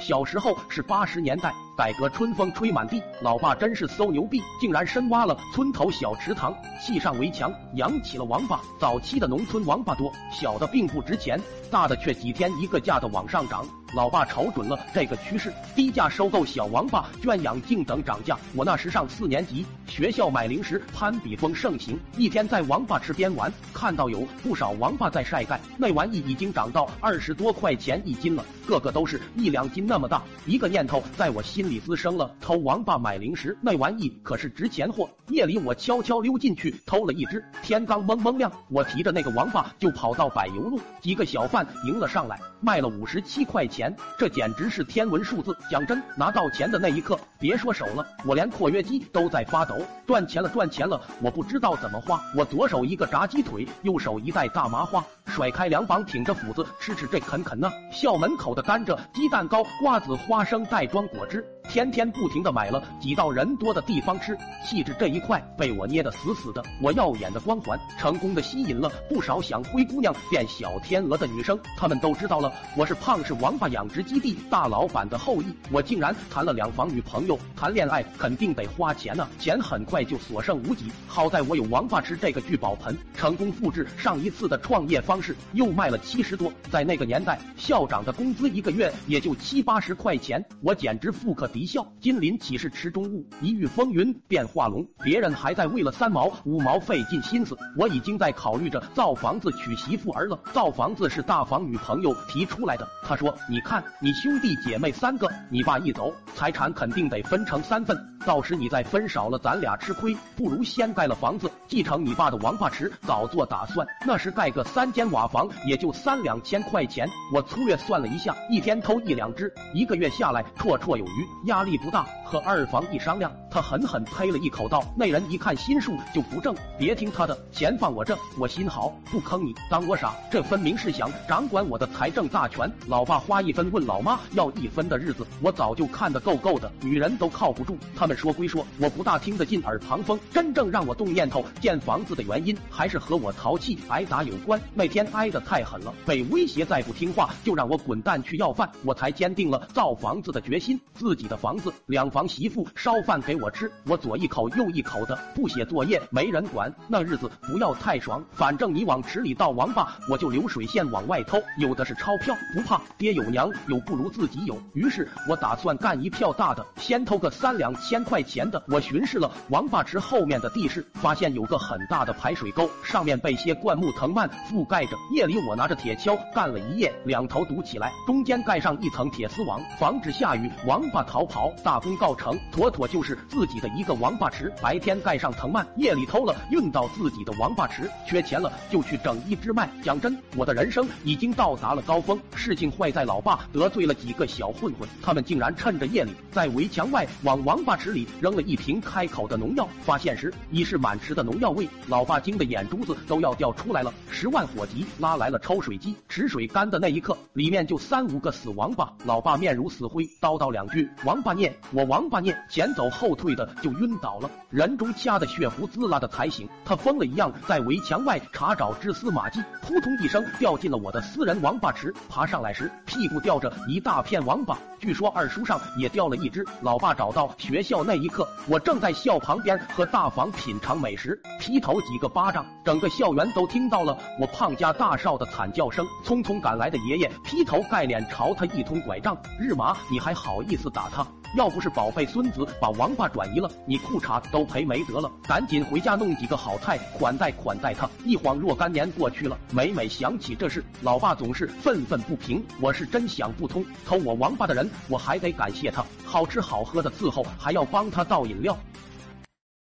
小时候是八十年代，改革春风吹满地，老爸真是馊牛逼，竟然深挖了村头小池塘，砌上围墙，养起了王八。早期的农村王八多，小的并不值钱，大的却几天一个价的往上涨。老爸瞅准了这个趋势，低价收购小王八，圈养净等涨价。我那时上四年级，学校买零食攀比风盛行，一天在王八池边玩，看到有不少王八在晒干，那玩意已经涨到二十多块钱一斤了，个个都是一两斤那么大。一个念头在我心心里滋生了：偷王八买零食，那玩意可是值钱货。夜里我悄悄溜进去偷了一只，天刚蒙蒙亮，我提着那个王八就跑到柏油路，几个小贩迎了上来，卖了五十七块钱。这简直是天文数字！讲真，拿到钱的那一刻，别说手了，我连括约肌都在发抖。赚钱了，赚钱了！我不知道怎么花，我左手一个炸鸡腿，右手一袋大麻花，甩开两膀，挺着斧子，吃吃这啃啃呢。校门口的甘蔗、鸡蛋糕、瓜子、花生袋装果汁。天天不停的买了，挤到人多的地方吃，气质这一块被我捏得死死的。我耀眼的光环，成功的吸引了不少想灰姑娘变小天鹅的女生。她们都知道了，我是胖是王八养殖基地大老板的后裔。我竟然谈了两房女朋友，谈恋爱肯定得花钱呢，钱很快就所剩无几。好在我有王八吃这个聚宝盆，成功复制上一次的创业方式，又卖了七十多。在那个年代，校长的工资一个月也就七八十块钱，我简直富可敌。一笑，金鳞岂是池中物？一遇风云便化龙。别人还在为了三毛五毛费尽心思，我已经在考虑着造房子娶媳妇儿了。造房子是大房女朋友提出来的。她说：“你看，你兄弟姐妹三个，你爸一走，财产肯定得分成三份。到时你再分少了，咱俩吃亏。不如先盖了房子，继承你爸的王八池，早做打算。那时盖个三间瓦房也就三两千块钱。我粗略算了一下，一天偷一两只，一个月下来绰绰有余。”压力不大，和二房一商量，他狠狠呸了一口道：“那人一看心术就不正，别听他的，钱放我这，我心好，不坑你，当我傻。这分明是想掌管我的财政大权。老爸花一分问老妈要一分的日子，我早就看得够够的。女人都靠不住，他们说归说，我不大听得进耳旁风。真正让我动念头建房子的原因，还是和我淘气挨打有关。那天挨得太狠了，被威胁再不听话就让我滚蛋去要饭，我才坚定了造房子的决心。自己的。房子两房媳妇烧饭给我吃，我左一口右一口的，不写作业没人管，那日子不要太爽。反正你往池里倒王八，我就流水线往外偷，有的是钞票，不怕爹有娘有不如自己有。于是我打算干一票大的，先偷个三两千块钱的。我巡视了王八池后面的地势，发现有个很大的排水沟，上面被些灌木藤蔓覆盖着。夜里我拿着铁锹干了一夜，两头堵起来，中间盖上一层铁丝网，防止下雨王八逃跑。大功告成，妥妥就是自己的一个王八池。白天盖上藤蔓，夜里偷了运到自己的王八池。缺钱了就去整一只卖。讲真，我的人生已经到达了高峰。事情坏在老爸得罪了几个小混混，他们竟然趁着夜里在围墙外往王八池里扔了一瓶开口的农药。发现时已是满池的农药味，老爸惊得眼珠子都要掉出来了。十万火急，拉来了抽水机。池水干的那一刻，里面就三五个死王八。老爸面如死灰，叨叨两句王。八念，我王八念，前走后退的就晕倒了，人中掐的血糊滋啦的才醒，他疯了一样在围墙外查找蛛丝马迹，扑通一声掉进了我的私人王八池，爬上来时屁股吊着一大片王八，据说二叔上也掉了一只。老爸找到学校那一刻，我正在校旁边和大房品尝美食，劈头几个巴掌，整个校园都听到了我胖家大少的惨叫声。匆匆赶来的爷爷劈头盖脸朝他一通拐杖，日麻，你还好意思打他？要不是宝贝孙子把王八转移了，你裤衩都赔没得了。赶紧回家弄几个好菜款待款待他。一晃若干年过去了，每每想起这事，老爸总是愤愤不平。我是真想不通，偷我王八的人，我还得感谢他，好吃好喝的伺候，还要帮他倒饮料。